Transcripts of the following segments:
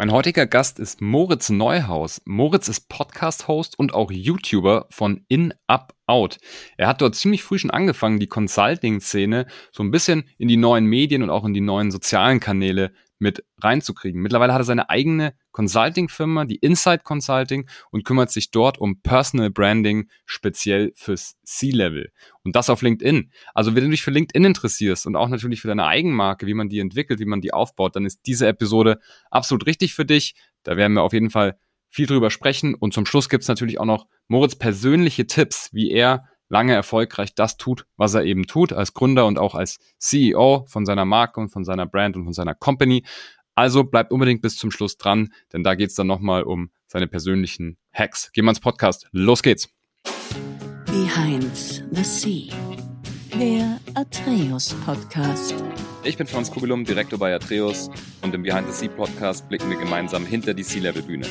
Mein heutiger Gast ist Moritz Neuhaus. Moritz ist Podcast-Host und auch YouTuber von In Up Out. Er hat dort ziemlich früh schon angefangen, die Consulting-Szene so ein bisschen in die neuen Medien und auch in die neuen sozialen Kanäle mit reinzukriegen. Mittlerweile hat er seine eigene Consulting-Firma, die Insight Consulting, und kümmert sich dort um Personal Branding speziell fürs C-Level. Und das auf LinkedIn. Also wenn du dich für LinkedIn interessierst und auch natürlich für deine Eigenmarke, wie man die entwickelt, wie man die aufbaut, dann ist diese Episode absolut richtig für dich. Da werden wir auf jeden Fall viel drüber sprechen. Und zum Schluss gibt's natürlich auch noch Moritz persönliche Tipps, wie er lange erfolgreich das tut, was er eben tut, als Gründer und auch als CEO von seiner Marke und von seiner Brand und von seiner Company. Also bleibt unbedingt bis zum Schluss dran, denn da geht's dann nochmal um seine persönlichen Hacks. Gehen wir ins Podcast. Los geht's. Behind the Sea. Der Atreus Podcast. Ich bin Franz Kugelum, Direktor bei Atreus und im Behind the Sea Podcast blicken wir gemeinsam hinter die Sea-Level-Bühne.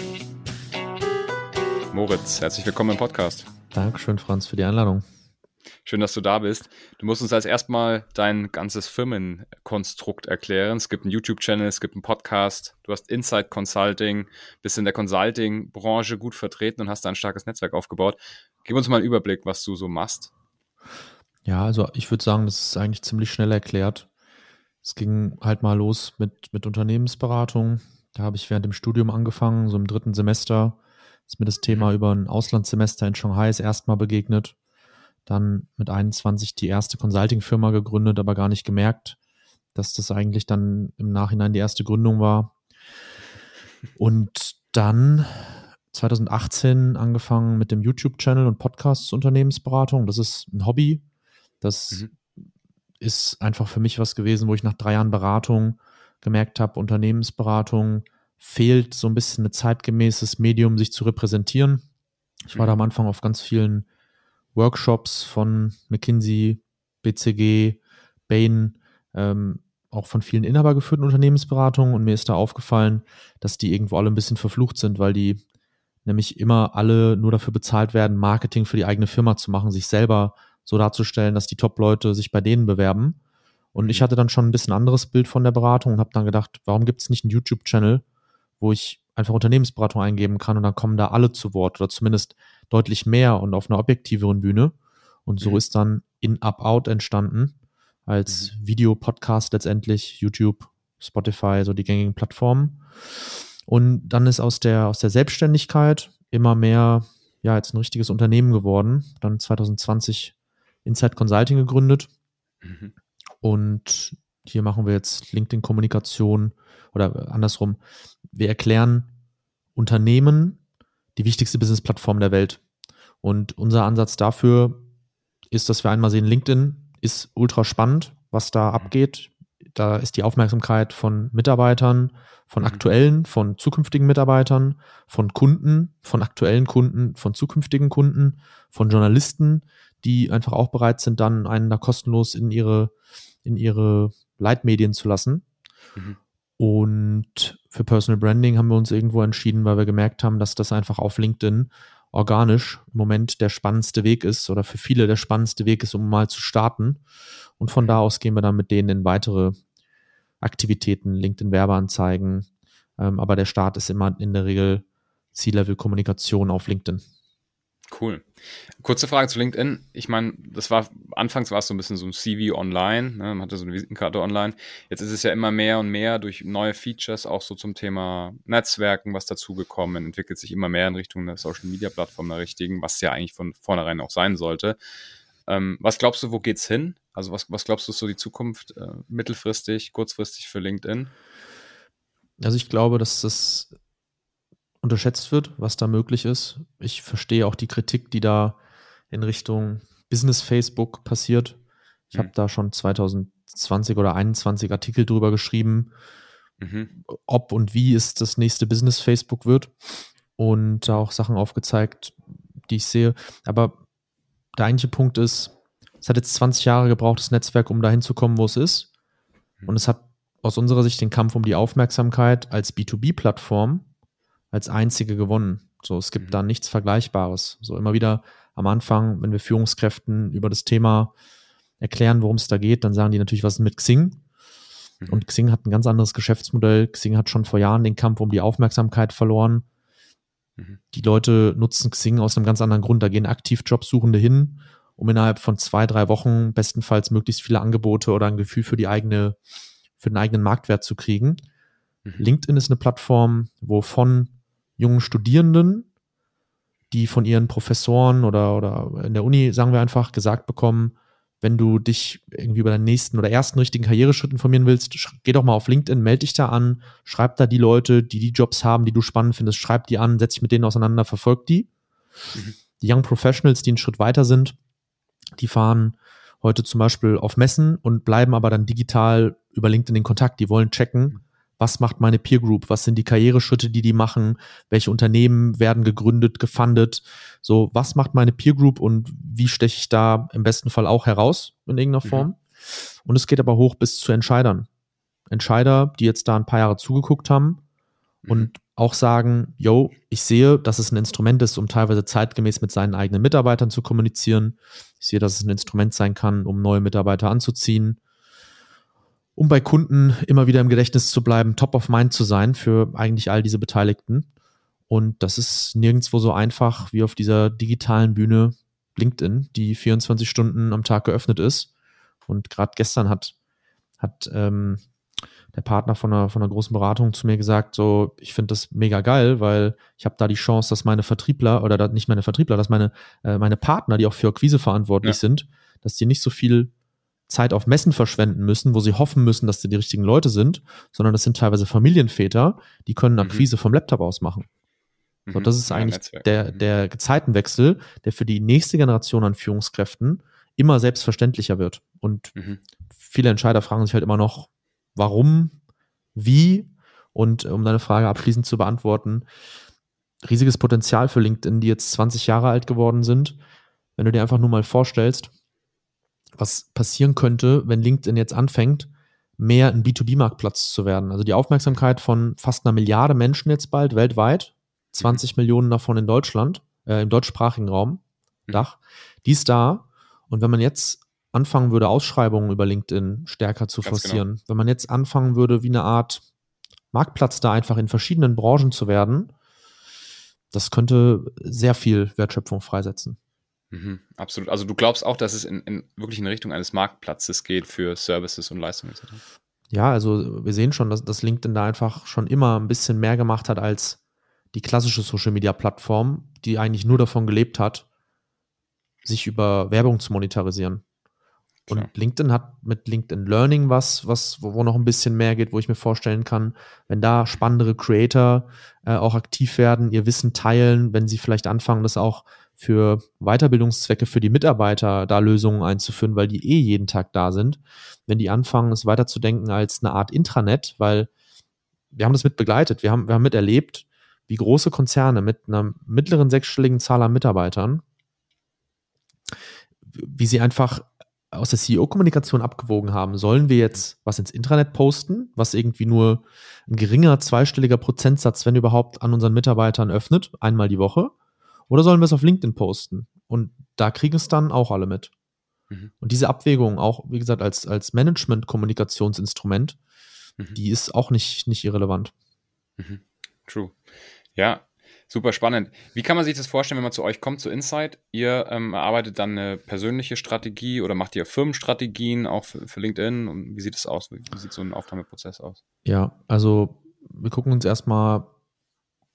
Moritz, herzlich willkommen im Podcast. Dankeschön, Franz, für die Einladung. Schön, dass du da bist. Du musst uns als erstmal dein ganzes Firmenkonstrukt erklären. Es gibt einen YouTube-Channel, es gibt einen Podcast, du hast Inside Consulting, bist in der Consulting-Branche gut vertreten und hast da ein starkes Netzwerk aufgebaut. Gib uns mal einen Überblick, was du so machst. Ja, also ich würde sagen, das ist eigentlich ziemlich schnell erklärt. Es ging halt mal los mit, mit Unternehmensberatung. Da habe ich während dem Studium angefangen, so im dritten Semester ist mir das Thema über ein Auslandssemester in Shanghai erstmal begegnet. Dann mit 21 die erste Consulting-Firma gegründet, aber gar nicht gemerkt, dass das eigentlich dann im Nachhinein die erste Gründung war. Und dann 2018 angefangen mit dem YouTube-Channel und Podcasts Unternehmensberatung. Das ist ein Hobby. Das mhm. ist einfach für mich was gewesen, wo ich nach drei Jahren Beratung gemerkt habe, Unternehmensberatung fehlt so ein bisschen ein zeitgemäßes Medium, sich zu repräsentieren. Ich war da am Anfang auf ganz vielen Workshops von McKinsey, BCG, Bain, ähm, auch von vielen inhabergeführten Unternehmensberatungen und mir ist da aufgefallen, dass die irgendwo alle ein bisschen verflucht sind, weil die nämlich immer alle nur dafür bezahlt werden, Marketing für die eigene Firma zu machen, sich selber so darzustellen, dass die Top-Leute sich bei denen bewerben. Und ich mhm. hatte dann schon ein bisschen anderes Bild von der Beratung und habe dann gedacht, warum gibt es nicht einen YouTube-Channel, wo ich einfach Unternehmensberatung eingeben kann und dann kommen da alle zu Wort oder zumindest deutlich mehr und auf einer objektiveren Bühne. Und so mhm. ist dann In Up Out entstanden als mhm. Videopodcast letztendlich, YouTube, Spotify, so die gängigen Plattformen. Und dann ist aus der, aus der Selbstständigkeit immer mehr, ja, jetzt ein richtiges Unternehmen geworden. Dann 2020 Inside Consulting gegründet. Mhm. Und hier machen wir jetzt LinkedIn-Kommunikation oder andersrum. Wir erklären Unternehmen die wichtigste Business-Plattform der Welt. Und unser Ansatz dafür ist, dass wir einmal sehen, LinkedIn ist ultra spannend, was da abgeht. Da ist die Aufmerksamkeit von Mitarbeitern, von mhm. aktuellen, von zukünftigen Mitarbeitern, von Kunden, von aktuellen Kunden, von zukünftigen Kunden, von Journalisten, die einfach auch bereit sind, dann einen da kostenlos in ihre, in ihre Leitmedien zu lassen. Mhm. Und für Personal Branding haben wir uns irgendwo entschieden, weil wir gemerkt haben, dass das einfach auf LinkedIn organisch im Moment der spannendste Weg ist oder für viele der spannendste Weg ist, um mal zu starten. Und von da aus gehen wir dann mit denen in weitere Aktivitäten, LinkedIn-Werbeanzeigen. Ähm, aber der Start ist immer in der Regel C-Level-Kommunikation auf LinkedIn. Cool. Kurze Frage zu LinkedIn. Ich meine, das war anfangs war es so ein bisschen so ein CV online, ne? man hatte so eine Visitenkarte online. Jetzt ist es ja immer mehr und mehr durch neue Features, auch so zum Thema Netzwerken, was dazugekommen, entwickelt sich immer mehr in Richtung der Social Media Plattform der richtigen, was ja eigentlich von vornherein auch sein sollte. Ähm, was glaubst du, wo geht's hin? Also was, was glaubst du, ist so die Zukunft äh, mittelfristig, kurzfristig für LinkedIn? Also ich glaube, dass das unterschätzt wird, was da möglich ist. Ich verstehe auch die Kritik, die da in Richtung Business Facebook passiert. Ich mhm. habe da schon 2020 oder 2021 Artikel drüber geschrieben, mhm. ob und wie es das nächste Business Facebook wird und da auch Sachen aufgezeigt, die ich sehe. Aber der eigentliche Punkt ist, es hat jetzt 20 Jahre gebraucht, das Netzwerk, um dahin zu kommen, wo es ist. Mhm. Und es hat aus unserer Sicht den Kampf um die Aufmerksamkeit als B2B-Plattform als einzige gewonnen. So, es gibt mhm. da nichts Vergleichbares. So immer wieder am Anfang, wenn wir Führungskräften über das Thema erklären, worum es da geht, dann sagen die natürlich, was ist mit Xing? Mhm. Und Xing hat ein ganz anderes Geschäftsmodell. Xing hat schon vor Jahren den Kampf um die Aufmerksamkeit verloren. Mhm. Die Leute nutzen Xing aus einem ganz anderen Grund. Da gehen aktiv Jobsuchende hin, um innerhalb von zwei, drei Wochen bestenfalls möglichst viele Angebote oder ein Gefühl für die eigene, für den eigenen Marktwert zu kriegen. Mhm. LinkedIn ist eine Plattform, wo von jungen Studierenden, die von ihren Professoren oder, oder in der Uni, sagen wir einfach, gesagt bekommen, wenn du dich irgendwie über deinen nächsten oder ersten richtigen Karriereschritt informieren willst, geh doch mal auf LinkedIn, melde dich da an, schreib da die Leute, die die Jobs haben, die du spannend findest, schreib die an, setz dich mit denen auseinander, verfolg die. Mhm. Die Young Professionals, die einen Schritt weiter sind, die fahren heute zum Beispiel auf Messen und bleiben aber dann digital über LinkedIn in Kontakt. Die wollen checken, mhm was macht meine Peer Group, was sind die Karriereschritte, die die machen, welche Unternehmen werden gegründet, gefundet, so was macht meine Peer Group und wie steche ich da im besten Fall auch heraus in irgendeiner mhm. Form. Mhm. Und es geht aber hoch bis zu Entscheidern. Entscheider, die jetzt da ein paar Jahre zugeguckt haben mhm. und auch sagen, yo, ich sehe, dass es ein Instrument ist, um teilweise zeitgemäß mit seinen eigenen Mitarbeitern zu kommunizieren. Ich sehe, dass es ein Instrument sein kann, um neue Mitarbeiter anzuziehen um bei Kunden immer wieder im Gedächtnis zu bleiben, top of mind zu sein für eigentlich all diese Beteiligten. Und das ist nirgendwo so einfach wie auf dieser digitalen Bühne LinkedIn, die 24 Stunden am Tag geöffnet ist. Und gerade gestern hat, hat ähm, der Partner von einer, von einer großen Beratung zu mir gesagt, so, ich finde das mega geil, weil ich habe da die Chance, dass meine Vertriebler oder nicht meine Vertriebler, dass meine, äh, meine Partner, die auch für Akquise verantwortlich ja. sind, dass die nicht so viel Zeit auf Messen verschwenden müssen, wo sie hoffen müssen, dass sie die richtigen Leute sind, sondern das sind teilweise Familienväter, die können mhm. Akquise mhm. vom Laptop aus machen. So, mhm. das ist eigentlich ja, der, mhm. der Zeitenwechsel, der für die nächste Generation an Führungskräften immer selbstverständlicher wird. Und mhm. viele Entscheider fragen sich halt immer noch, warum, wie? Und um deine Frage abschließend zu beantworten, riesiges Potenzial für LinkedIn, die jetzt 20 Jahre alt geworden sind. Wenn du dir einfach nur mal vorstellst, was passieren könnte, wenn LinkedIn jetzt anfängt, mehr ein B2B-Marktplatz zu werden. Also die Aufmerksamkeit von fast einer Milliarde Menschen jetzt bald weltweit, 20 mhm. Millionen davon in Deutschland, äh, im deutschsprachigen Raum, mhm. Dach, die ist da. Und wenn man jetzt anfangen würde, Ausschreibungen über LinkedIn stärker zu Ganz forcieren, genau. wenn man jetzt anfangen würde, wie eine Art Marktplatz da einfach in verschiedenen Branchen zu werden, das könnte sehr viel Wertschöpfung freisetzen. Mhm, absolut. Also du glaubst auch, dass es in, in, wirklich in Richtung eines Marktplatzes geht für Services und Leistungen etc. Ja, also wir sehen schon, dass, dass LinkedIn da einfach schon immer ein bisschen mehr gemacht hat als die klassische Social Media Plattform, die eigentlich nur davon gelebt hat, sich über Werbung zu monetarisieren. Und Klar. LinkedIn hat mit LinkedIn Learning was, was, wo, wo, noch ein bisschen mehr geht, wo ich mir vorstellen kann, wenn da spannendere Creator äh, auch aktiv werden, ihr Wissen teilen, wenn sie vielleicht anfangen, das auch für Weiterbildungszwecke für die Mitarbeiter da Lösungen einzuführen, weil die eh jeden Tag da sind. Wenn die anfangen, es weiterzudenken als eine Art Intranet, weil wir haben das mit begleitet, wir haben, wir haben miterlebt, wie große Konzerne mit einer mittleren sechsstelligen Zahl an Mitarbeitern, wie sie einfach aus der CEO-Kommunikation abgewogen haben, sollen wir jetzt was ins Intranet posten, was irgendwie nur ein geringer zweistelliger Prozentsatz, wenn überhaupt, an unseren Mitarbeitern öffnet, einmal die Woche, oder sollen wir es auf LinkedIn posten? Und da kriegen es dann auch alle mit. Mhm. Und diese Abwägung, auch wie gesagt, als, als Management-Kommunikationsinstrument, mhm. die ist auch nicht, nicht irrelevant. Mhm. True. Ja, super spannend. Wie kann man sich das vorstellen, wenn man zu euch kommt, zu Insight? Ihr ähm, erarbeitet dann eine persönliche Strategie oder macht ihr Firmenstrategien auch für, für LinkedIn? Und wie sieht das aus? Wie, wie sieht so ein Aufnahmeprozess aus? Ja, also wir gucken uns erstmal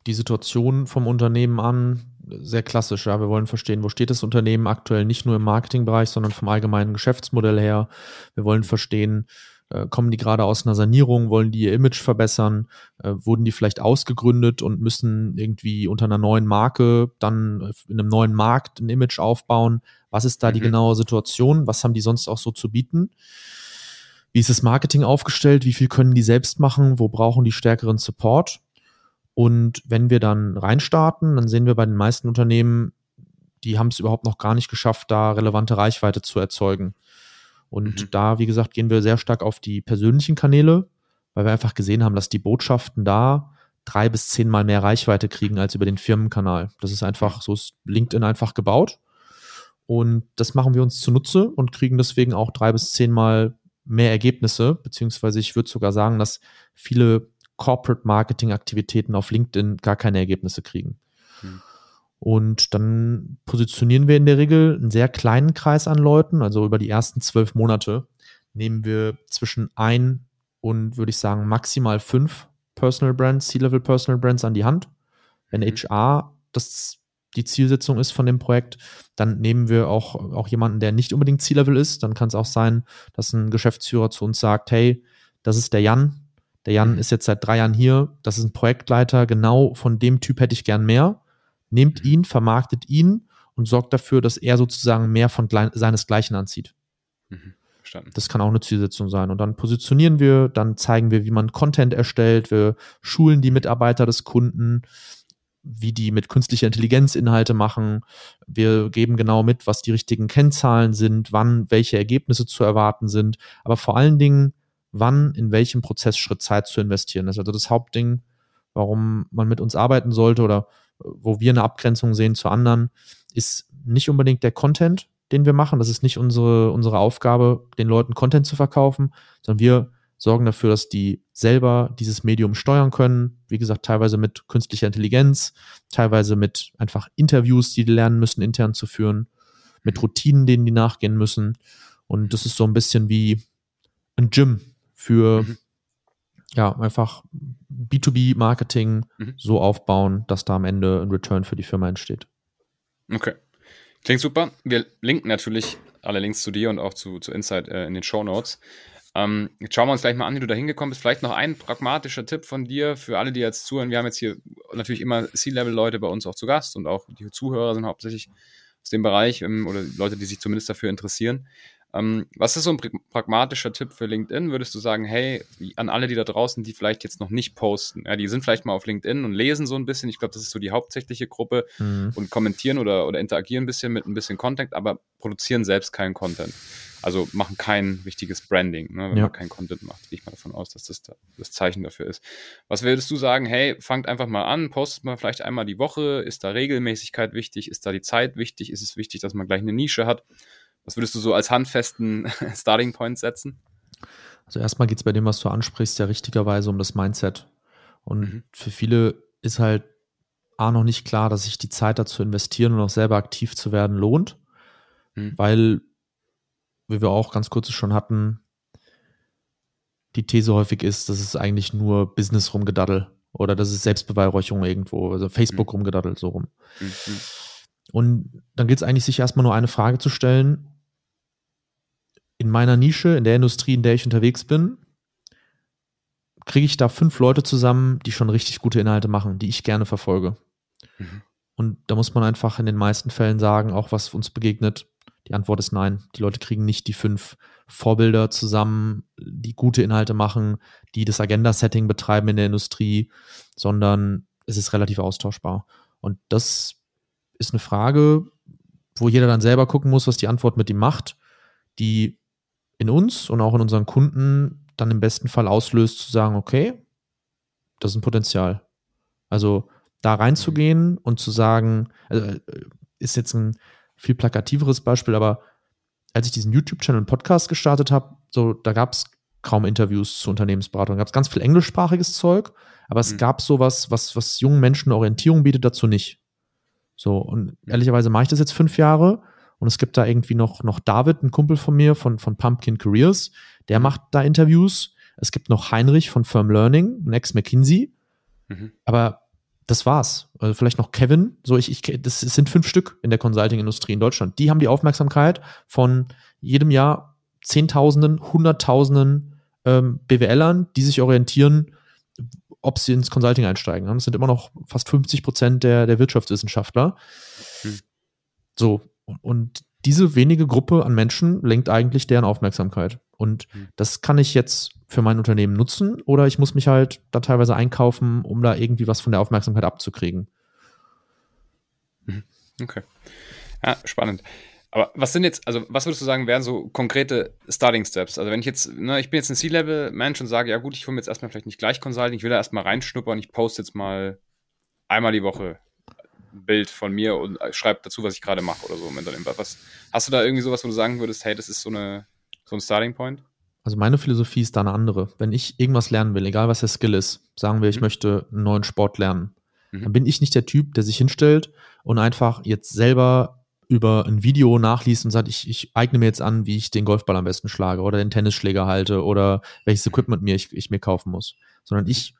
die Situation vom Unternehmen an, sehr klassisch. Ja, wir wollen verstehen, wo steht das Unternehmen aktuell nicht nur im Marketingbereich, sondern vom allgemeinen Geschäftsmodell her. Wir wollen verstehen, äh, kommen die gerade aus einer Sanierung, wollen die ihr Image verbessern, äh, wurden die vielleicht ausgegründet und müssen irgendwie unter einer neuen Marke dann in einem neuen Markt ein Image aufbauen. Was ist da mhm. die genaue Situation? Was haben die sonst auch so zu bieten? Wie ist das Marketing aufgestellt? Wie viel können die selbst machen? Wo brauchen die stärkeren Support? Und wenn wir dann reinstarten, dann sehen wir bei den meisten Unternehmen, die haben es überhaupt noch gar nicht geschafft, da relevante Reichweite zu erzeugen. Und mhm. da, wie gesagt, gehen wir sehr stark auf die persönlichen Kanäle, weil wir einfach gesehen haben, dass die Botschaften da drei bis zehnmal mehr Reichweite kriegen als über den Firmenkanal. Das ist einfach, so ist LinkedIn einfach gebaut. Und das machen wir uns zunutze und kriegen deswegen auch drei bis zehnmal mehr Ergebnisse, beziehungsweise ich würde sogar sagen, dass viele Corporate Marketing Aktivitäten auf LinkedIn gar keine Ergebnisse kriegen. Hm. Und dann positionieren wir in der Regel einen sehr kleinen Kreis an Leuten, also über die ersten zwölf Monate nehmen wir zwischen ein und würde ich sagen maximal fünf Personal Brands, C-Level Personal Brands an die Hand. Wenn HR mhm. das die Zielsetzung ist von dem Projekt, dann nehmen wir auch, auch jemanden, der nicht unbedingt C-Level ist. Dann kann es auch sein, dass ein Geschäftsführer zu uns sagt, hey, das ist der Jan. Der Jan mhm. ist jetzt seit drei Jahren hier. Das ist ein Projektleiter. Genau von dem Typ hätte ich gern mehr. Nehmt mhm. ihn, vermarktet ihn und sorgt dafür, dass er sozusagen mehr von seinesgleichen anzieht. Mhm. Das kann auch eine Zielsetzung sein. Und dann positionieren wir, dann zeigen wir, wie man Content erstellt, wir schulen die Mitarbeiter des Kunden, wie die mit künstlicher Intelligenz Inhalte machen. Wir geben genau mit, was die richtigen Kennzahlen sind, wann welche Ergebnisse zu erwarten sind, aber vor allen Dingen, wann in welchem Prozessschritt Zeit zu investieren ist. Also das Hauptding, warum man mit uns arbeiten sollte oder wo wir eine Abgrenzung sehen zu anderen, ist nicht unbedingt der Content, den wir machen. Das ist nicht unsere, unsere Aufgabe, den Leuten Content zu verkaufen, sondern wir sorgen dafür, dass die selber dieses Medium steuern können. Wie gesagt, teilweise mit künstlicher Intelligenz, teilweise mit einfach Interviews, die die lernen müssen, intern zu führen, mit Routinen, denen die nachgehen müssen. Und das ist so ein bisschen wie ein Gym für, mhm. ja, einfach B2B-Marketing mhm. so aufbauen, dass da am Ende ein Return für die Firma entsteht. Okay. Klingt super. Wir linken natürlich alle Links zu dir und auch zu, zu Insight äh, in den Show Notes. Ähm, jetzt schauen wir uns gleich mal an, wie du da hingekommen bist. Vielleicht noch ein pragmatischer Tipp von dir für alle, die jetzt zuhören. Wir haben jetzt hier natürlich immer C-Level-Leute bei uns auch zu Gast und auch die Zuhörer sind hauptsächlich aus dem Bereich ähm, oder Leute, die sich zumindest dafür interessieren. Ähm, was ist so ein pragmatischer Tipp für LinkedIn? Würdest du sagen, hey, an alle, die da draußen, die vielleicht jetzt noch nicht posten, ja, die sind vielleicht mal auf LinkedIn und lesen so ein bisschen. Ich glaube, das ist so die hauptsächliche Gruppe mhm. und kommentieren oder, oder interagieren ein bisschen mit ein bisschen Content, aber produzieren selbst keinen Content. Also machen kein richtiges Branding, ne, wenn ja. man kein Content macht. Gehe ich mal davon aus, dass das da, das Zeichen dafür ist. Was würdest du sagen? Hey, fangt einfach mal an, postet mal vielleicht einmal die Woche. Ist da Regelmäßigkeit wichtig? Ist da die Zeit wichtig? Ist es wichtig, dass man gleich eine Nische hat? Was würdest du so als handfesten Starting Point setzen? Also erstmal geht es bei dem, was du ansprichst, ja richtigerweise um das Mindset. Und mhm. für viele ist halt A noch nicht klar, dass sich die Zeit dazu investieren und auch selber aktiv zu werden lohnt, mhm. weil, wie wir auch ganz kurz schon hatten, die These häufig ist, dass es eigentlich nur Business rumgedaddel oder das ist Selbstbeweihräucherung irgendwo, also Facebook mhm. rumgedaddelt so rum. Mhm. Und dann gilt es eigentlich, sich erstmal nur eine Frage zu stellen, in meiner Nische, in der Industrie, in der ich unterwegs bin, kriege ich da fünf Leute zusammen, die schon richtig gute Inhalte machen, die ich gerne verfolge. Mhm. Und da muss man einfach in den meisten Fällen sagen, auch was uns begegnet, die Antwort ist nein. Die Leute kriegen nicht die fünf Vorbilder zusammen, die gute Inhalte machen, die das Agenda-Setting betreiben in der Industrie, sondern es ist relativ austauschbar. Und das ist eine Frage, wo jeder dann selber gucken muss, was die Antwort mit ihm macht, die in uns und auch in unseren Kunden dann im besten Fall auslöst, zu sagen, okay, das ist ein Potenzial. Also da reinzugehen und zu sagen, also äh, ist jetzt ein viel plakativeres Beispiel, aber als ich diesen YouTube-Channel und Podcast gestartet habe, so, da gab es kaum Interviews zu Unternehmensberatung. Da gab es ganz viel englischsprachiges Zeug, aber es mhm. gab sowas, was, was jungen Menschen Orientierung bietet, dazu nicht. So, und ehrlicherweise mache ich das jetzt fünf Jahre und es gibt da irgendwie noch, noch David, ein Kumpel von mir von, von Pumpkin Careers, der mhm. macht da Interviews. Es gibt noch Heinrich von Firm Learning, Next McKinsey. Mhm. Aber das war's. Also vielleicht noch Kevin. So, ich, ich, das sind fünf Stück in der Consulting-Industrie in Deutschland. Die haben die Aufmerksamkeit von jedem Jahr Zehntausenden, Hunderttausenden ähm, BWLern, die sich orientieren, ob sie ins Consulting einsteigen. Das sind immer noch fast 50 Prozent der, der Wirtschaftswissenschaftler. Hm. So, und diese wenige Gruppe an Menschen lenkt eigentlich deren Aufmerksamkeit. Und mhm. das kann ich jetzt für mein Unternehmen nutzen oder ich muss mich halt da teilweise einkaufen, um da irgendwie was von der Aufmerksamkeit abzukriegen. Mhm. Okay. Ja, spannend. Aber was sind jetzt, also was würdest du sagen, wären so konkrete Starting Steps? Also wenn ich jetzt, ne, ich bin jetzt ein C-Level-Mensch und sage, ja gut, ich hole mir jetzt erstmal vielleicht nicht gleich Consulting, ich will da erstmal reinschnuppern, ich poste jetzt mal einmal die Woche Bild von mir und äh, schreibe dazu, was ich gerade mache oder so. Was, hast du da irgendwie sowas, wo du sagen würdest, hey, das ist so, eine, so ein Starting Point? Also meine Philosophie ist da eine andere. Wenn ich irgendwas lernen will, egal was der Skill ist, sagen wir, ich Mhm. möchte einen neuen Sport lernen, Mhm. dann bin ich nicht der Typ, der sich hinstellt und einfach jetzt selber über ein Video nachliest und sagt, ich, ich eigne mir jetzt an, wie ich den Golfball am besten schlage oder den Tennisschläger halte oder welches Equipment mir ich, ich mir kaufen muss. Sondern ich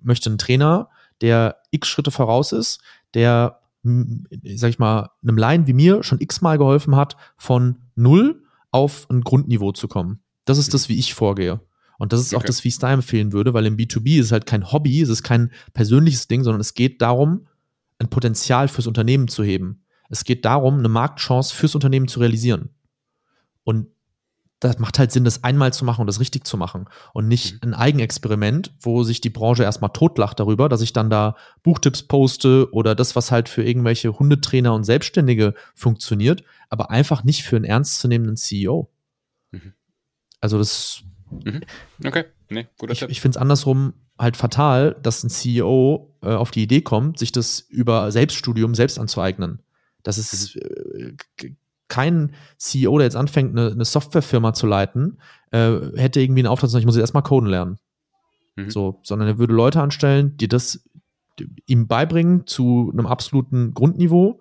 möchte einen Trainer, der x Schritte voraus ist, der, sag ich mal, einem Laien wie mir schon x-mal geholfen hat, von null auf ein Grundniveau zu kommen. Das ist das, wie ich vorgehe. Und das ist auch Okay. das, wie ich es da empfehlen würde, weil im B2B ist es halt kein Hobby, es ist kein persönliches Ding, sondern es geht darum, ein Potenzial fürs Unternehmen zu heben. Es geht darum, eine Marktchance fürs Unternehmen zu realisieren. Und das macht halt Sinn, das einmal zu machen und das richtig zu machen. Und nicht ein Eigenexperiment, wo sich die Branche erstmal totlacht darüber, dass ich dann da Buchtipps poste oder das, was halt für irgendwelche Hundetrainer und Selbstständige funktioniert, aber einfach nicht für einen ernstzunehmenden CEO. Mhm. Also das Okay, nee, guter ich, Tipp. ich finde es andersrum halt fatal, dass ein CEO äh, auf die Idee kommt, sich das über Selbststudium selbst anzueignen. Das ist äh, k- kein CEO, der jetzt anfängt, eine, eine Softwarefirma zu leiten, äh, hätte irgendwie einen Auftrag, sagen, ich muss jetzt erstmal coden lernen. Mhm. So, sondern er würde Leute anstellen, die das ihm beibringen zu einem absoluten Grundniveau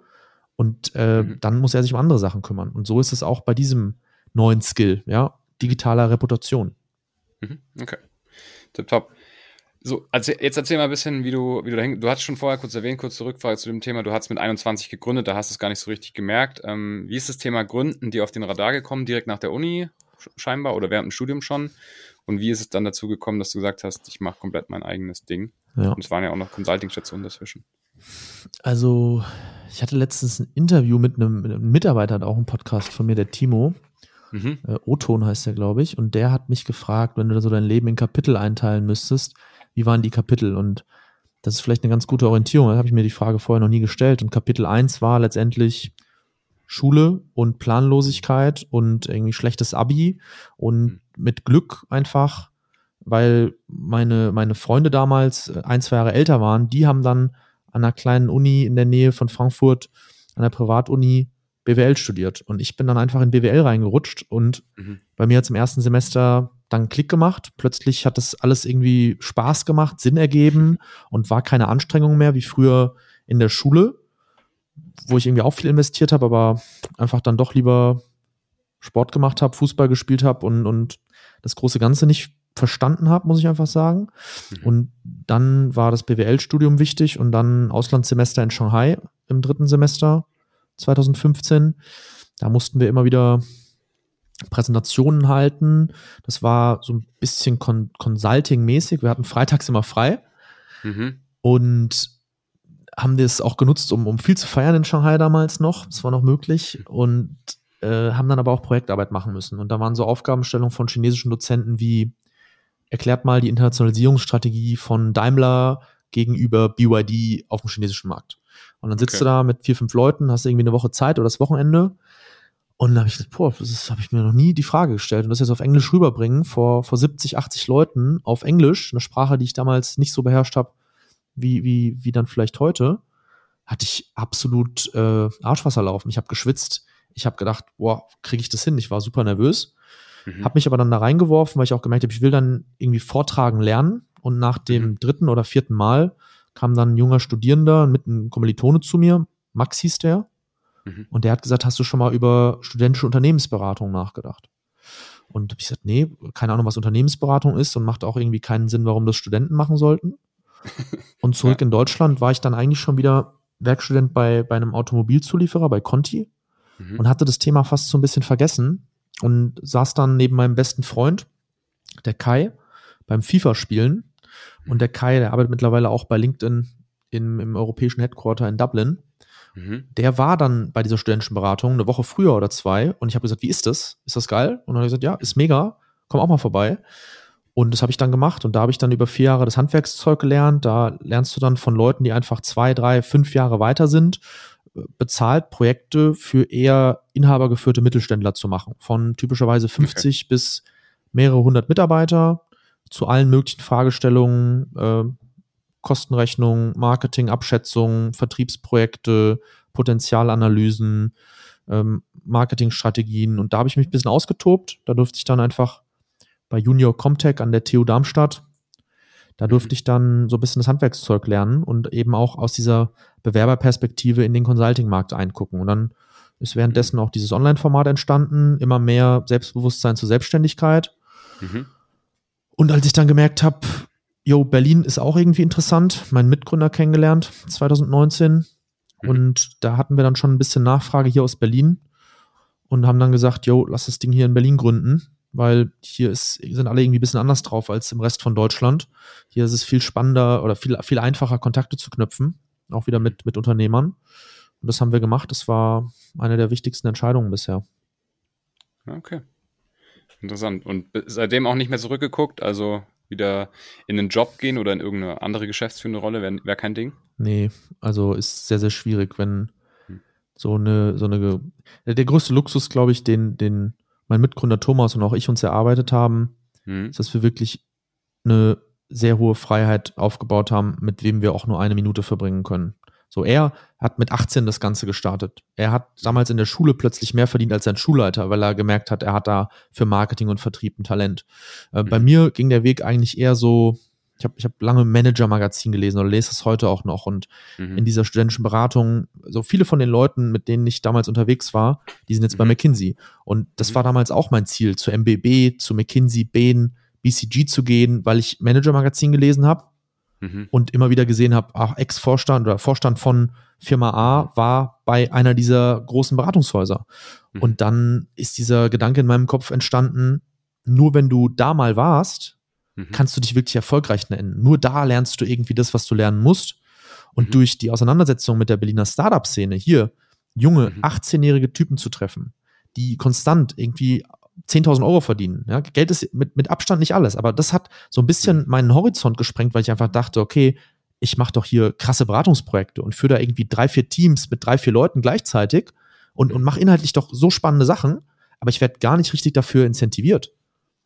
und äh, Mhm. dann muss er sich um andere Sachen kümmern. Und so ist es auch bei diesem neuen Skill, ja, digitaler Reputation. Mhm, Okay. Tipptopp. So, also jetzt erzähl mal ein bisschen, wie du, wie du dahin, du hast schon vorher kurz erwähnt, kurz Rückfrage zu dem Thema, du hast mit 21 gegründet, da hast du es gar nicht so richtig gemerkt. Ähm, wie ist das Thema Gründen dir auf den Radar gekommen, direkt nach der Uni sch- scheinbar oder während dem Studium schon? Und wie ist es dann dazu gekommen, dass du gesagt hast, ich mache komplett mein eigenes Ding? Ja. Und es waren ja auch noch Consulting-Stationen dazwischen. Also, ich hatte letztens ein Interview mit einem, mit einem Mitarbeiter, hat auch einen Podcast von mir, der Timo. Mhm. Äh, O-Ton heißt der, glaube ich. Und der hat mich gefragt, wenn du so dein Leben in Kapitel einteilen müsstest, wie waren die Kapitel? Und das ist vielleicht eine ganz gute Orientierung. Da habe ich mir die Frage vorher noch nie gestellt. Und Kapitel 1 war letztendlich Schule und Planlosigkeit und irgendwie schlechtes Abi und mit Glück einfach, weil meine, meine Freunde damals äh, ein, zwei Jahre älter waren, die haben dann an einer kleinen Uni in der Nähe von Frankfurt, an der Privatuni, BWL studiert. Und ich bin dann einfach in BWL reingerutscht und Mhm. bei mir hat es im ersten Semester dann Klick gemacht. Plötzlich hat das alles irgendwie Spaß gemacht, Sinn ergeben und war keine Anstrengung mehr wie früher in der Schule, wo ich irgendwie auch viel investiert habe, aber einfach dann doch lieber Sport gemacht habe, Fußball gespielt habe und, und das große Ganze nicht verstanden habe, muss ich einfach sagen. Mhm. Und dann war das BWL-Studium wichtig und dann Auslandssemester in Shanghai im dritten Semester 2015. Da mussten wir immer wieder Präsentationen halten. Das war so ein bisschen Con Consulting-mäßig. Wir hatten freitags immer frei Mhm. und haben das auch genutzt, um, um viel zu feiern in Shanghai damals noch. Das war noch möglich. Und äh, haben dann aber auch Projektarbeit machen müssen. Und da waren so Aufgabenstellungen von chinesischen Dozenten wie erklärt mal die Internationalisierungsstrategie von Daimler gegenüber BYD auf dem chinesischen Markt. Und dann sitzt Okay. du da mit vier, fünf Leuten, hast irgendwie eine Woche Zeit oder das Wochenende. Und dann habe ich gedacht, boah, das habe ich mir noch nie die Frage gestellt. Und das jetzt auf Englisch rüberbringen vor, vor 70, 80 Leuten auf Englisch, eine Sprache, die ich damals nicht so beherrscht habe, wie, wie, wie dann vielleicht heute, hatte ich absolut äh, Arschwasser laufen. Ich habe geschwitzt. Ich habe gedacht, boah, kriege ich das hin? Ich war super nervös. Mhm. Habe mich aber dann da reingeworfen, weil ich auch gemerkt habe, ich will dann irgendwie vortragen lernen. Und nach dem Mhm. dritten oder vierten Mal kam dann ein junger Studierender mit einem Kommilitone zu mir. Max hieß der. Mhm. Und der hat gesagt, hast du schon mal über studentische Unternehmensberatung nachgedacht? Und ich gesagt, nee, keine Ahnung, was Unternehmensberatung ist und macht auch irgendwie keinen Sinn, warum das Studenten machen sollten. Und zurück Ja. in Deutschland war ich dann eigentlich schon wieder Werkstudent bei, bei einem Automobilzulieferer, bei Conti Mhm. und hatte das Thema fast so ein bisschen vergessen und saß dann neben meinem besten Freund, der Kai, beim FIFA-Spielen. Und der Kai, der arbeitet mittlerweile auch bei LinkedIn im, im europäischen Headquarter in Dublin. Mhm. Der war dann bei dieser studentischen Beratung eine Woche früher oder zwei und ich habe gesagt, wie ist das? Ist das geil? Und dann hat er gesagt, ja, ist mega, komm auch mal vorbei. Und das habe ich dann gemacht und da habe ich dann über vier Jahre das Handwerkszeug gelernt. Da lernst du dann von Leuten, die einfach zwei, drei, fünf Jahre weiter sind, bezahlt Projekte für eher inhabergeführte Mittelständler zu machen. Von typischerweise 50 bis mehrere hundert Mitarbeiter zu allen möglichen Fragestellungen, äh, Kostenrechnung, Marketing, Abschätzung, Vertriebsprojekte, Potenzialanalysen, ähm, Marketingstrategien. Und da habe ich mich ein bisschen ausgetobt. Da durfte ich dann einfach bei Junior Comtech an der TU Darmstadt. Da Mhm. durfte ich dann so ein bisschen das Handwerkszeug lernen und eben auch aus dieser Bewerberperspektive in den Consulting-Markt eingucken. Und dann ist währenddessen auch dieses Online-Format entstanden, immer mehr Selbstbewusstsein zur Selbstständigkeit. Mhm. Und als ich dann gemerkt habe, jo, Berlin ist auch irgendwie interessant, meinen Mitgründer kennengelernt, 2019. Mhm. Und da hatten wir dann schon ein bisschen Nachfrage hier aus Berlin und haben dann gesagt, jo, lass das Ding hier in Berlin gründen, weil hier ist, sind alle irgendwie ein bisschen anders drauf als im Rest von Deutschland. Hier ist es viel spannender oder viel, viel einfacher, Kontakte zu knüpfen, auch wieder mit, mit Unternehmern. Und das haben wir gemacht. Das war eine der wichtigsten Entscheidungen bisher. Okay. Interessant. Und seitdem auch nicht mehr zurückgeguckt, also wieder in einen Job gehen oder in irgendeine andere geschäftsführende Rolle, wäre wär kein Ding. Nee, also ist sehr, sehr schwierig, wenn Hm. so eine, so eine, ge- der, größte Luxus, glaube ich, den, den mein Mitgründer Thomas und auch ich uns erarbeitet haben, Mhm. ist, dass wir wirklich eine sehr hohe Freiheit aufgebaut haben, mit wem wir auch nur eine Minute verbringen können. So, er hat mit 18 das Ganze gestartet. Er hat damals in der Schule plötzlich mehr verdient als sein Schulleiter, weil er gemerkt hat, er hat da für Marketing und Vertrieb ein Talent. Äh, Bei Mhm. mir ging der Weg eigentlich eher so, ich habe ich hab lange Manager-Magazin gelesen oder lese es heute auch noch und Mhm. in dieser studentischen Beratung, so viele von den Leuten, mit denen ich damals unterwegs war, die sind jetzt bei Mhm. McKinsey. Und das Mhm. war damals auch mein Ziel, zu MBB, zu McKinsey, Bain, BCG zu gehen, weil ich Manager-Magazin gelesen habe Mhm. und immer wieder gesehen habe, ach, Ex-Vorstand oder Vorstand von Firma A war bei einer dieser großen Beratungshäuser. Mhm. Und dann ist dieser Gedanke in meinem Kopf entstanden, nur wenn du da mal warst, Mhm. kannst du dich wirklich erfolgreich nennen. Nur da lernst du irgendwie das, was du lernen musst. Und Mhm. durch die Auseinandersetzung mit der Berliner Startup-Szene hier, junge, Mhm. 18-jährige Typen zu treffen, die konstant irgendwie 10.000 Euro verdienen. Ja, Geld ist mit, mit Abstand nicht alles, aber das hat so ein bisschen Mhm. meinen Horizont gesprengt, weil ich einfach dachte, okay, ich mache doch hier krasse Beratungsprojekte und führe da irgendwie drei, vier Teams mit drei, vier Leuten gleichzeitig und, und mache inhaltlich doch so spannende Sachen, aber ich werde gar nicht richtig dafür incentiviert.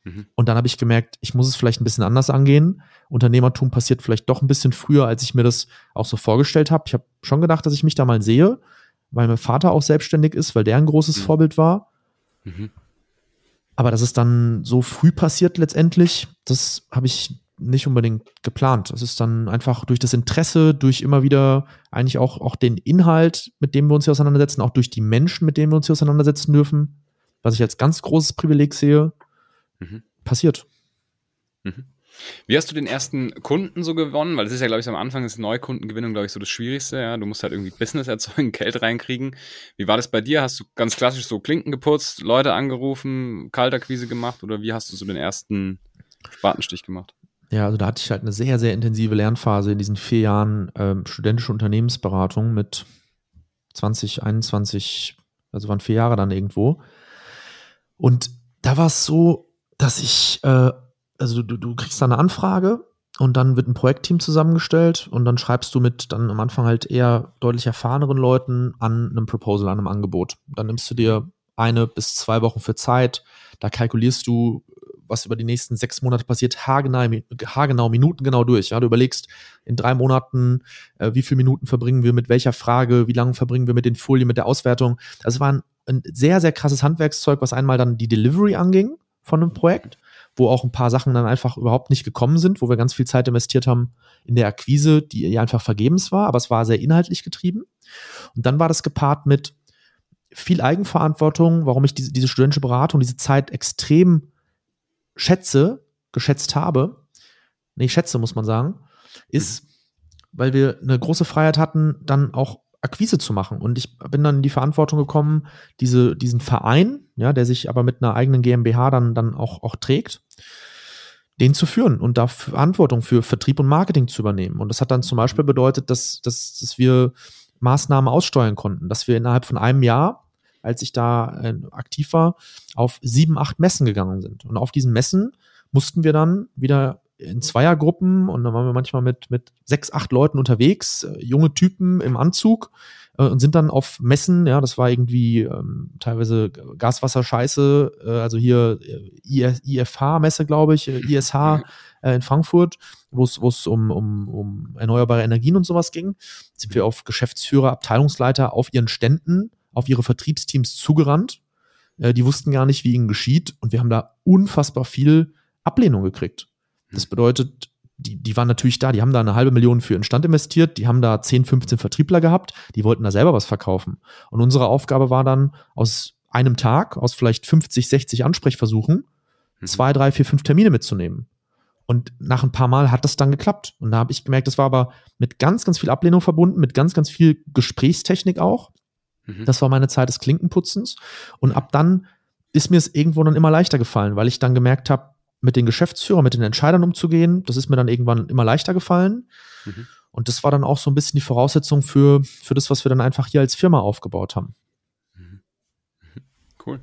Mhm. Und dann habe ich gemerkt, ich muss es vielleicht ein bisschen anders angehen. Unternehmertum passiert vielleicht doch ein bisschen früher, als ich mir das auch so vorgestellt habe. Ich habe schon gedacht, dass ich mich da mal sehe, weil mein Vater auch selbstständig ist, weil der ein großes Mhm. Vorbild war. Mhm. Aber dass es dann so früh passiert letztendlich, das habe ich nicht unbedingt geplant. Das ist dann einfach durch das Interesse, durch immer wieder eigentlich auch, auch den Inhalt, mit dem wir uns hier auseinandersetzen, auch durch die Menschen, mit denen wir uns hier auseinandersetzen dürfen, was ich als ganz großes Privileg sehe, Mhm. passiert. Mhm. Wie hast du den ersten Kunden so gewonnen? Weil es ist ja, glaube ich, am Anfang ist Neukundengewinnung, glaube ich, so das Schwierigste. Ja? Du musst halt irgendwie Business erzeugen, Geld reinkriegen. Wie war das bei dir? Hast du ganz klassisch so Klinken geputzt, Leute angerufen, Kalterquise gemacht oder wie hast du so den ersten Spatenstich gemacht? Ja, also da hatte ich halt eine sehr, sehr intensive Lernphase in diesen vier Jahren ähm, studentische Unternehmensberatung mit 20, 21, also waren vier Jahre dann irgendwo. Und da war es so, dass ich, äh, also du, du kriegst da eine Anfrage und dann wird ein Projektteam zusammengestellt und dann schreibst du mit dann am Anfang halt eher deutlich erfahreneren Leuten an einem Proposal, an einem Angebot. Dann nimmst du dir eine bis zwei Wochen für Zeit, da kalkulierst du, was über die nächsten sechs Monate passiert, haargenau, haargenau Minuten genau durch. Ja, du überlegst in drei Monaten, äh, wie viele Minuten verbringen wir mit welcher Frage, wie lange verbringen wir mit den Folien, mit der Auswertung. Das war ein, ein sehr, sehr krasses Handwerkszeug, was einmal dann die Delivery anging von einem Projekt, wo auch ein paar Sachen dann einfach überhaupt nicht gekommen sind, wo wir ganz viel Zeit investiert haben in der Akquise, die ja einfach vergebens war, aber es war sehr inhaltlich getrieben. Und dann war das gepaart mit viel Eigenverantwortung, warum ich diese, diese studentische Beratung, diese Zeit extrem schätze, geschätzt habe, nee, schätze, muss man sagen, ist, weil wir eine große Freiheit hatten, dann auch Akquise zu machen. Und ich bin dann in die Verantwortung gekommen, diese, diesen Verein, ja, der sich aber mit einer eigenen GmbH dann, dann auch, auch trägt, den zu führen und da Verantwortung für Vertrieb und Marketing zu übernehmen. Und das hat dann zum Beispiel bedeutet, dass, dass, dass wir Maßnahmen aussteuern konnten, dass wir innerhalb von einem Jahr, als ich da äh, aktiv war, auf sieben, acht Messen gegangen sind. Und auf diesen Messen mussten wir dann wieder in Zweiergruppen und dann waren wir manchmal mit, mit sechs, acht Leuten unterwegs, äh, junge Typen im Anzug äh, und sind dann auf Messen, ja, das war irgendwie ähm, teilweise Gaswasser Scheiße, äh, also hier äh, IFH-Messe, glaube ich, äh, ISH äh, in Frankfurt, wo es wo es um, um, um erneuerbare Energien und sowas ging, sind wir auf Geschäftsführer, Abteilungsleiter auf ihren Ständen, auf ihre Vertriebsteams zugerannt. Äh, die wussten gar nicht, wie ihnen geschieht und wir haben da unfassbar viel Ablehnung gekriegt. Das bedeutet, die, die waren natürlich da, die haben da eine halbe Million für den Stand investiert, die haben da 10, 15 Vertriebler gehabt, die wollten da selber was verkaufen. Und unsere Aufgabe war dann, aus einem Tag, aus vielleicht 50, 60 Ansprechversuchen, Mhm. zwei, drei, vier, fünf Termine mitzunehmen. Und nach ein paar Mal hat das dann geklappt. Und da habe ich gemerkt, das war aber mit ganz, ganz viel Ablehnung verbunden, mit ganz, ganz viel Gesprächstechnik auch. Mhm. Das war meine Zeit des Klinkenputzens. Und ab dann ist mir es irgendwo dann immer leichter gefallen, weil ich dann gemerkt habe, mit den Geschäftsführern, mit den Entscheidern umzugehen, das ist mir dann irgendwann immer leichter gefallen. Mhm. Und das war dann auch so ein bisschen die Voraussetzung für, für das, was wir dann einfach hier als Firma aufgebaut haben. Cool.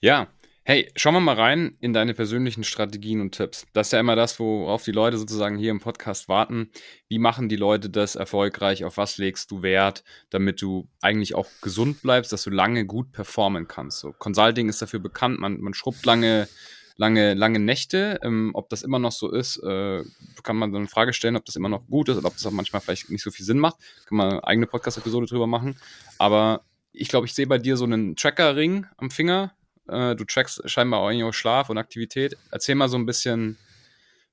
Ja, hey, schauen wir mal rein in deine persönlichen Strategien und Tipps. Das ist ja immer das, worauf die Leute sozusagen hier im Podcast warten. Wie machen die Leute das erfolgreich? Auf was legst du Wert, damit du eigentlich auch gesund bleibst, dass du lange gut performen kannst? So, Consulting ist dafür bekannt, man, man schrubbt lange, lange, lange Nächte. Ähm, ob das immer noch so ist, äh, kann man dann eine Frage stellen, ob das immer noch gut ist oder ob das auch manchmal vielleicht nicht so viel Sinn macht. Kann man eine eigene Podcast-Episode drüber machen. Aber ich glaube, ich sehe bei dir so einen Tracker-Ring am Finger. Äh, du trackst scheinbar auch auch Schlaf und Aktivität. Erzähl mal so ein bisschen,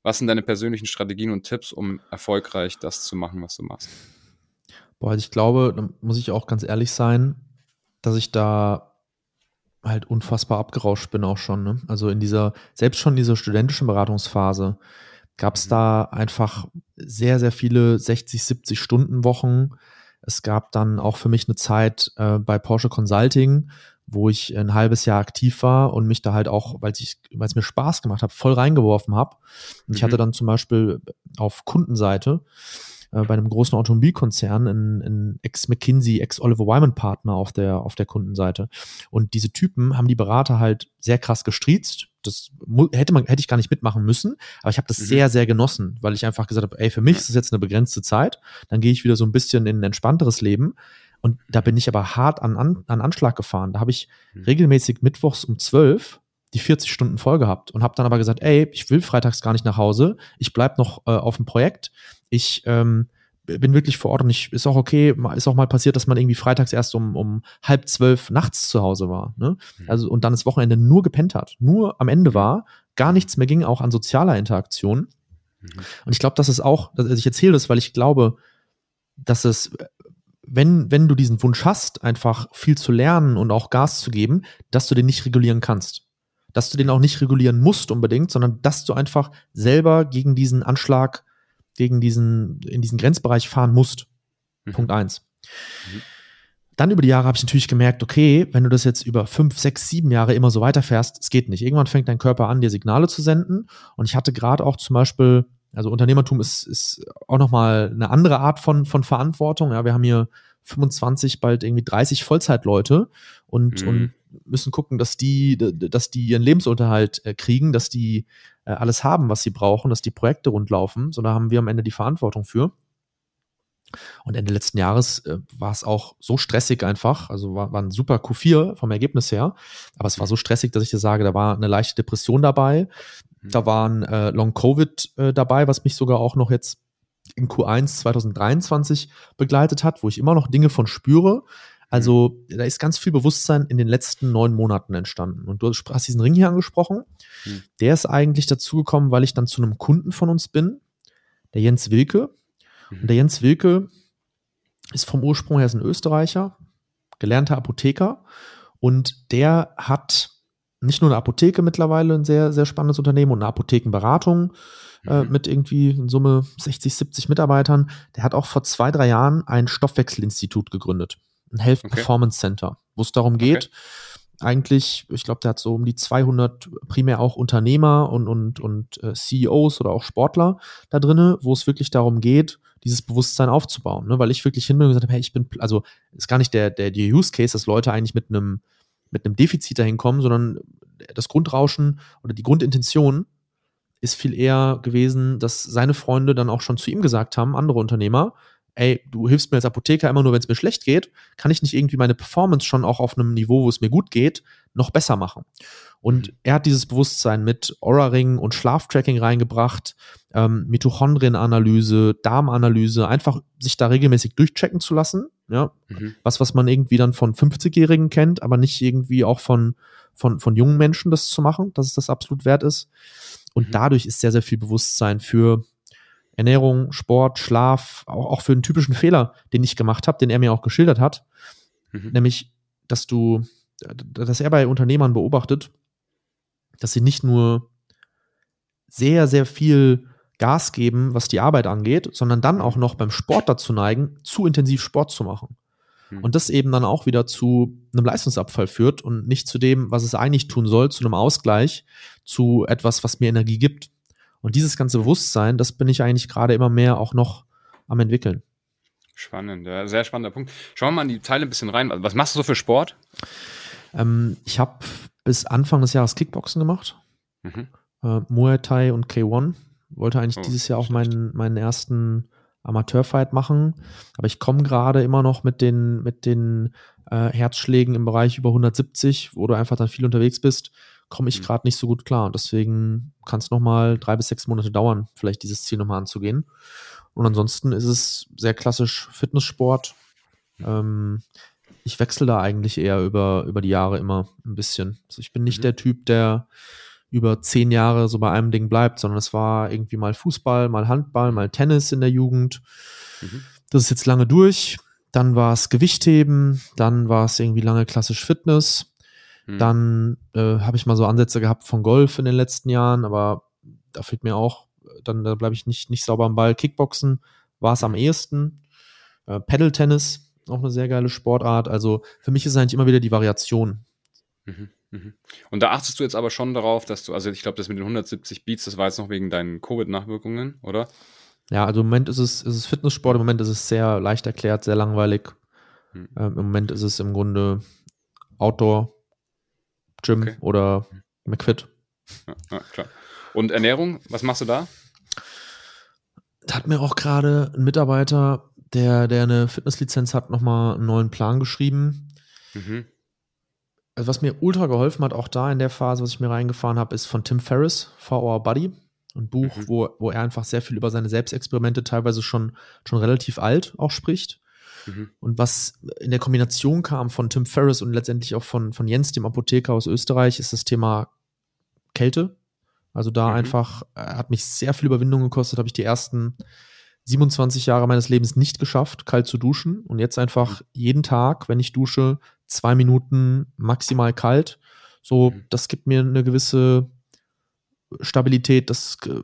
was sind deine persönlichen Strategien und Tipps, um erfolgreich das zu machen, was du machst? Boah, also ich glaube, da muss ich auch ganz ehrlich sein, dass ich da halt unfassbar abgerauscht bin auch schon. Ne? Also in dieser, selbst schon in dieser studentischen Beratungsphase gab es Mhm. da einfach sehr, sehr viele 60, 70 Stunden Wochen. Es gab dann auch für mich eine Zeit äh, bei Porsche Consulting, wo ich ein halbes Jahr aktiv war und mich da halt auch, weil es mir Spaß gemacht hat, voll reingeworfen habe. Und ich Mhm. hatte dann zum Beispiel auf Kundenseite äh, bei einem großen Automobilkonzern ein, ein Ex-McKinsey, Ex-Oliver Wyman-Partner auf der, auf der Kundenseite. Und diese Typen haben die Berater halt sehr krass gestriezt. Das hätte, man, hätte ich gar nicht mitmachen müssen, aber ich habe das Mhm. sehr, sehr genossen, weil ich einfach gesagt habe, ey, für mich ist es jetzt eine begrenzte Zeit, dann gehe ich wieder so ein bisschen in ein entspannteres Leben. Und da bin ich aber hart an, an, an Anschlag gefahren. Da habe ich Mhm. regelmäßig mittwochs um 12 die 40 Stunden voll gehabt und habe dann aber gesagt, ey, ich will freitags gar nicht nach Hause, ich bleib noch äh, auf dem Projekt, ich ähm, bin wirklich vor Ort und ich ist auch okay, ist auch mal passiert, dass man irgendwie freitags erst um, um halb zwölf nachts zu Hause war. Ne? Mhm. Also und dann das Wochenende nur gepennt hat, nur am Ende war, gar nichts mehr ging, auch an sozialer Interaktion. Mhm. Und ich glaube, das ist auch, also ich erzähle das, weil ich glaube, dass es, wenn, wenn du diesen Wunsch hast, einfach viel zu lernen und auch Gas zu geben, dass du den nicht regulieren kannst. Dass du den auch nicht regulieren musst unbedingt, sondern dass du einfach selber gegen diesen Anschlag, gegen diesen, in diesen Grenzbereich fahren musst. Mhm. Punkt eins. Mhm. Dann über die Jahre habe ich natürlich gemerkt, okay, wenn du das jetzt über fünf, sechs, sieben Jahre immer so weiterfährst, es geht nicht. Irgendwann fängt dein Körper an, dir Signale zu senden. Und ich hatte gerade auch zum Beispiel, also Unternehmertum ist, ist auch nochmal eine andere Art von, von Verantwortung. Ja, wir haben hier 25, bald irgendwie 30 Vollzeitleute und, Mhm. und müssen gucken, dass die, dass die ihren Lebensunterhalt äh, kriegen, dass die äh, alles haben, was sie brauchen, dass die Projekte rund laufen. So, da haben wir am Ende die Verantwortung für. Und Ende letzten Jahres äh, war es auch so stressig einfach, also war, war ein super Q4 vom Ergebnis her, aber es war so stressig, dass ich dir sage, da war eine leichte Depression dabei, da waren äh, Long Covid äh, dabei, was mich sogar auch noch jetzt in Q1 2023 begleitet hat, wo ich immer noch Dinge von spüre. Also da ist ganz viel Bewusstsein in den letzten neun Monaten entstanden. Und du hast diesen Ring hier angesprochen. Hm. Der ist eigentlich dazugekommen, weil ich dann zu einem Kunden von uns bin, der Jens Wilke. Mhm. Und der Jens Wilke ist vom Ursprung her ist ein Österreicher, gelernter Apotheker. Und der hat nicht nur eine Apotheke mittlerweile, ein sehr, sehr spannendes Unternehmen und eine Apothekenberatung äh, Mhm. mit irgendwie in Summe 60, 70 Mitarbeitern. Der hat auch vor zwei, drei Jahren ein Stoffwechselinstitut gegründet, ein Health Okay. Performance Center, wo es darum geht, eigentlich, ich glaube, der hat so um die 200 primär auch Unternehmer und, und, und äh, CEOs oder auch Sportler da drinne, wo es wirklich darum geht, dieses Bewusstsein aufzubauen. Ne? Weil ich wirklich hin bin und gesagt habe, hey, ich bin, also ist gar nicht der, der, der Use Case, dass Leute eigentlich mit einem mit einem Defizit dahin kommen, sondern das Grundrauschen oder die Grundintention ist viel eher gewesen, dass seine Freunde dann auch schon zu ihm gesagt haben, andere Unternehmer, ey, du hilfst mir als Apotheker immer nur, wenn es mir schlecht geht, kann ich nicht irgendwie meine Performance schon auch auf einem Niveau, wo es mir gut geht, noch besser machen. Und Mhm. er hat dieses Bewusstsein mit Aura-Ring und Schlaftracking reingebracht, ähm, Mitochondrienanalyse, Darmanalyse, einfach sich da regelmäßig durchchecken zu lassen. Ja, Mhm. was, was man irgendwie dann von 50-Jährigen kennt, aber nicht irgendwie auch von, von, von jungen Menschen das zu machen, dass es das absolut wert ist. Und mhm. dadurch ist sehr, sehr viel Bewusstsein für Ernährung, Sport, Schlaf, auch, auch für einen typischen Fehler, den ich gemacht habe, den er mir auch geschildert hat. Mhm. Nämlich, dass du, dass er bei Unternehmern beobachtet, dass sie nicht nur sehr, sehr viel Gas geben, was die Arbeit angeht, sondern dann auch noch beim Sport dazu neigen, zu intensiv Sport zu machen. Mhm. Und das eben dann auch wieder zu einem Leistungsabfall führt und nicht zu dem, was es eigentlich tun soll, zu einem Ausgleich, zu etwas, was mir Energie gibt. Und dieses ganze Bewusstsein, das bin ich eigentlich gerade immer mehr auch noch am entwickeln. Spannend, ja, sehr spannender Punkt. Schauen wir mal in die Teile ein bisschen rein. Was machst du so für Sport? Ähm, ich habe bis Anfang des Jahres Kickboxen gemacht. Mhm. Äh, Muay Thai und K1. Wollte eigentlich oh, dieses Jahr auch meinen, meinen ersten Amateurfight machen. Aber ich komme gerade immer noch mit den, mit den äh, Herzschlägen im Bereich über 170, wo du einfach dann viel unterwegs bist, komme ich mhm. gerade nicht so gut klar. Und deswegen kann es nochmal drei bis sechs Monate dauern, vielleicht dieses Ziel nochmal anzugehen. Und ansonsten ist es sehr klassisch Fitnesssport. Ähm, ich wechsle da eigentlich eher über, über die Jahre immer ein bisschen. Also ich bin nicht mhm. der Typ, der über zehn Jahre so bei einem Ding bleibt, sondern es war irgendwie mal Fußball, mal Handball, mal Tennis in der Jugend. Mhm. Das ist jetzt lange durch. Dann war es Gewichtheben, dann war es irgendwie lange klassisch Fitness. Mhm. Dann äh, habe ich mal so Ansätze gehabt von Golf in den letzten Jahren, aber da fehlt mir auch, dann da bleibe ich nicht, nicht sauber am Ball. Kickboxen war es am ehesten. Äh, Pedal-Tennis, auch eine sehr geile Sportart. Also für mich ist es eigentlich immer wieder die Variation. Mhm. Mhm. Und da achtest du jetzt aber schon darauf, dass du, also ich glaube, das mit den 170 Beats, das war jetzt noch wegen deinen Covid-Nachwirkungen, oder? Ja, also im Moment ist es, ist es Fitnesssport, im Moment ist es sehr leicht erklärt, sehr langweilig. Mhm. Ähm, Im Moment ist es im Grunde Outdoor, Gym okay. oder. McFit. Ja, ja, klar. Und Ernährung, was machst du da? Da hat mir auch gerade ein Mitarbeiter, der, der eine Fitnesslizenz hat, nochmal einen neuen Plan geschrieben. Mhm also was mir ultra geholfen hat, auch da in der Phase, was ich mir reingefahren habe, ist von Tim Ferriss, For Our Body. Ein Buch, mhm. wo, wo er einfach sehr viel über seine Selbstexperimente, teilweise schon, schon relativ alt, auch spricht. Mhm. Und was in der Kombination kam von Tim Ferriss und letztendlich auch von, von Jens, dem Apotheker aus Österreich, ist das Thema Kälte. Also da mhm. einfach, hat mich sehr viel Überwindung gekostet, habe ich die ersten 27 Jahre meines Lebens nicht geschafft, kalt zu duschen. Und jetzt einfach mhm. jeden Tag, wenn ich dusche, zwei Minuten maximal kalt. So, mhm. das gibt mir eine gewisse Stabilität, das äh,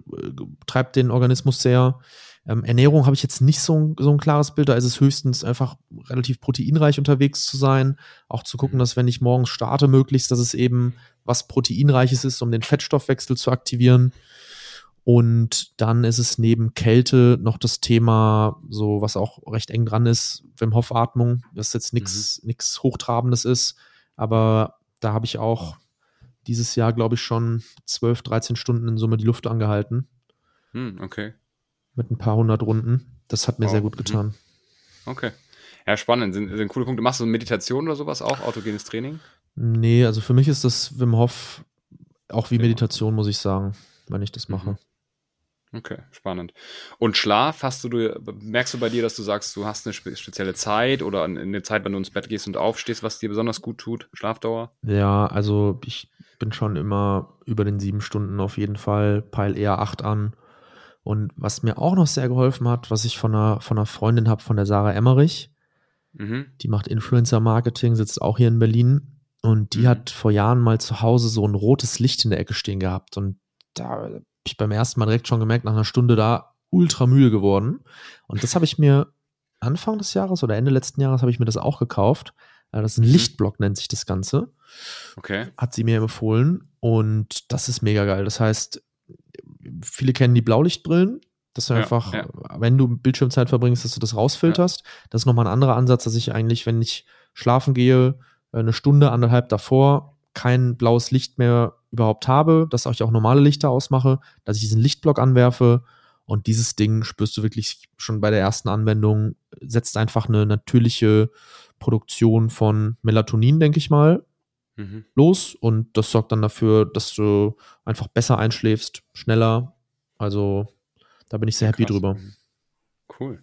treibt den Organismus sehr. Ähm, Ernährung habe ich jetzt nicht so ein, so ein klares Bild, da ist es höchstens einfach relativ proteinreich unterwegs zu sein, auch zu gucken, mhm. dass wenn ich morgens starte, möglichst, dass es eben was proteinreiches ist, um den Fettstoffwechsel zu aktivieren. Und dann ist es neben Kälte noch das Thema, so was auch recht eng dran ist, Wim Hof Atmung, das jetzt nichts mhm. Hochtrabendes ist, aber da habe ich auch dieses Jahr, glaube ich, schon 12, 13 Stunden in Summe die Luft angehalten. Hm, okay. Mit ein paar hundert Runden. Das hat mir wow. sehr gut mhm. getan. Okay. Ja, spannend. Sind, sind coole Punkte. Machst du Meditation oder sowas auch? Autogenes Training? Nee, also für mich ist das Wim Hof auch wie Meditation, muss ich sagen, wenn ich das mache. Mhm. Okay, spannend. Und Schlaf, hast du, du, merkst du bei dir, dass du sagst, du hast eine spezielle Zeit oder eine Zeit, wenn du ins Bett gehst und aufstehst, was dir besonders gut tut, Schlafdauer? Ja, also ich bin schon immer über den sieben Stunden auf jeden Fall, peil eher acht an. Und was mir auch noch sehr geholfen hat, was ich von einer, von einer Freundin habe, von der Sarah Emmerich, mhm. die macht Influencer-Marketing, sitzt auch hier in Berlin. Und die mhm. hat vor Jahren mal zu Hause so ein rotes Licht in der Ecke stehen gehabt. Und da ich beim ersten Mal direkt schon gemerkt, nach einer Stunde da ultra müde geworden. Und das habe ich mir Anfang des Jahres oder Ende letzten Jahres habe ich mir das auch gekauft. Äh, das ist ein mhm. Lichtblock, nennt sich das Ganze. Okay. Hat sie mir empfohlen. Und das ist mega geil. Das heißt, viele kennen die Blaulichtbrillen. Dass du ja, einfach, ja. wenn du Bildschirmzeit verbringst, dass du das rausfilterst. Ja. Das ist nochmal ein anderer Ansatz, dass ich eigentlich, wenn ich schlafen gehe, eine Stunde, anderthalb davor, kein blaues Licht mehr überhaupt habe, dass ich auch normale Lichter ausmache, dass ich diesen Lichtblock anwerfe und dieses Ding spürst du wirklich schon bei der ersten Anwendung, setzt einfach eine natürliche Produktion von Melatonin, denke ich mal, mhm. los und das sorgt dann dafür, dass du einfach besser einschläfst, schneller. Also da bin ich sehr happy drüber. Cool.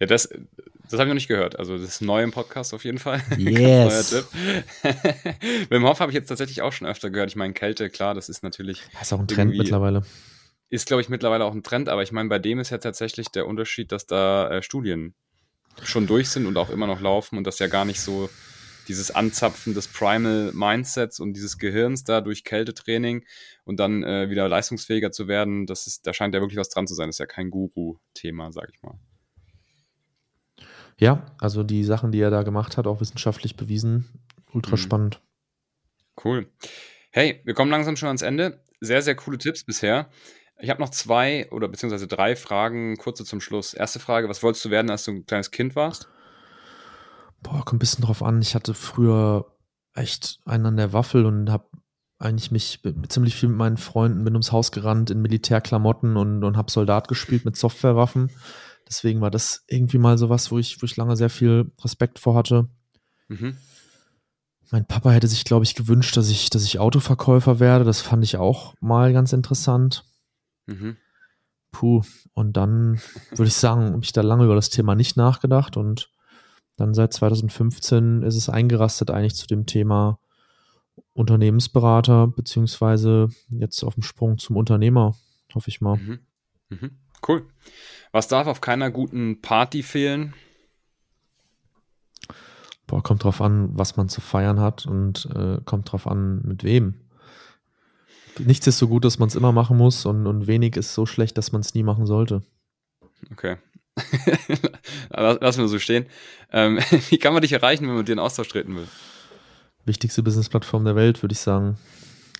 Ja, das, das habe ich noch nicht gehört. Also das ist neu im Podcast auf jeden Fall. Yes. neuer Tipp. Wim Hof habe ich jetzt tatsächlich auch schon öfter gehört. Ich meine, Kälte, klar, das ist natürlich. Das ist auch ein Trend mittlerweile. ist, glaube ich, mittlerweile auch ein Trend, aber ich meine, bei dem ist ja tatsächlich der Unterschied, dass da äh, Studien schon durch sind und auch immer noch laufen und das ja gar nicht so dieses Anzapfen des Primal Mindsets und dieses Gehirns da durch Kältetraining und dann äh, wieder leistungsfähiger zu werden, das ist, da scheint ja wirklich was dran zu sein. Das ist ja kein Guru-Thema, sag ich mal. Ja, also die Sachen, die er da gemacht hat, auch wissenschaftlich bewiesen, ultra mhm. spannend. Cool. Hey, wir kommen langsam schon ans Ende. Sehr, sehr coole Tipps bisher. Ich habe noch zwei oder beziehungsweise drei Fragen, kurze zum Schluss. Erste Frage, was wolltest du werden, als du ein kleines Kind warst? Boah, kommt ein bisschen drauf an. Ich hatte früher echt einen an der Waffel und habe eigentlich mich ziemlich viel mit meinen Freunden, bin ums Haus gerannt in Militärklamotten und, und habe Soldat gespielt mit Softwarewaffen. Deswegen war das irgendwie mal sowas, wo ich, wo ich lange sehr viel Respekt vor hatte. Mhm. Mein Papa hätte sich, glaube ich, gewünscht, dass ich, dass ich Autoverkäufer werde. Das fand ich auch mal ganz interessant. Mhm. Puh, und dann würde ich sagen, habe ich da lange über das Thema nicht nachgedacht und dann seit 2015 ist es eingerastet eigentlich zu dem Thema Unternehmensberater, beziehungsweise jetzt auf dem Sprung zum Unternehmer, hoffe ich mal. Mhm. Mhm. Cool. Was darf auf keiner guten Party fehlen? Boah, kommt drauf an, was man zu feiern hat und äh, kommt drauf an, mit wem. Nichts ist so gut, dass man es immer machen muss und, und wenig ist so schlecht, dass man es nie machen sollte. Okay. Lassen wir so stehen. Ähm, wie kann man dich erreichen, wenn man mit dir in Austausch treten will? Wichtigste Businessplattform der Welt, würde ich sagen.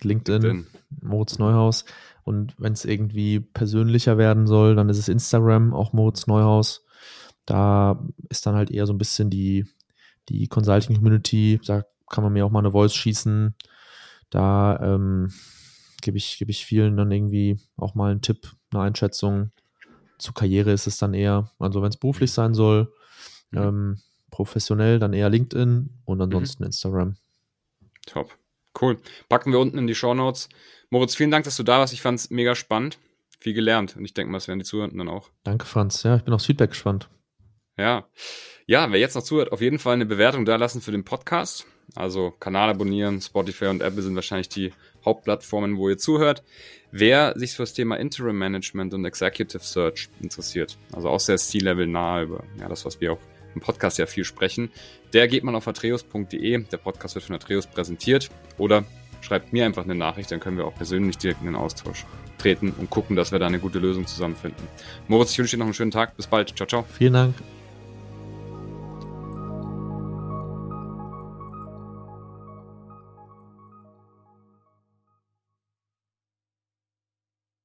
LinkedIn, LinkedIn. Moritz Neuhaus. Und wenn es irgendwie persönlicher werden soll, dann ist es Instagram, auch Moritz Neuhaus. Da ist dann halt eher so ein bisschen die, die Consulting-Community. Da kann man mir auch mal eine Voice schießen. Da ähm, gebe ich, geb ich vielen dann irgendwie auch mal einen Tipp, eine Einschätzung. Zur Karriere ist es dann eher, also wenn es beruflich sein soll, mhm. ähm, professionell, dann eher LinkedIn und ansonsten mhm. Instagram. Top. Cool. Packen wir unten in die Show Notes. Moritz, vielen Dank, dass du da warst. Ich fand es mega spannend. Viel gelernt. Und ich denke mal, das werden die Zuhörenden dann auch. Danke, Franz. Ja, ich bin aufs Feedback gespannt. Ja. Ja, wer jetzt noch zuhört, auf jeden Fall eine Bewertung da lassen für den Podcast. Also Kanal abonnieren, Spotify und Apple sind wahrscheinlich die Hauptplattformen, wo ihr zuhört. Wer sich für das Thema Interim Management und Executive Search interessiert, also auch sehr C-Level nahe über ja, das, was wir auch im Podcast ja viel sprechen, der geht man auf atreus.de. Der Podcast wird von Atreus präsentiert. Oder schreibt mir einfach eine Nachricht, dann können wir auch persönlich direkt in den Austausch treten und gucken, dass wir da eine gute Lösung zusammenfinden. Moritz, ich wünsche dir noch einen schönen Tag. Bis bald. Ciao, ciao. Vielen Dank.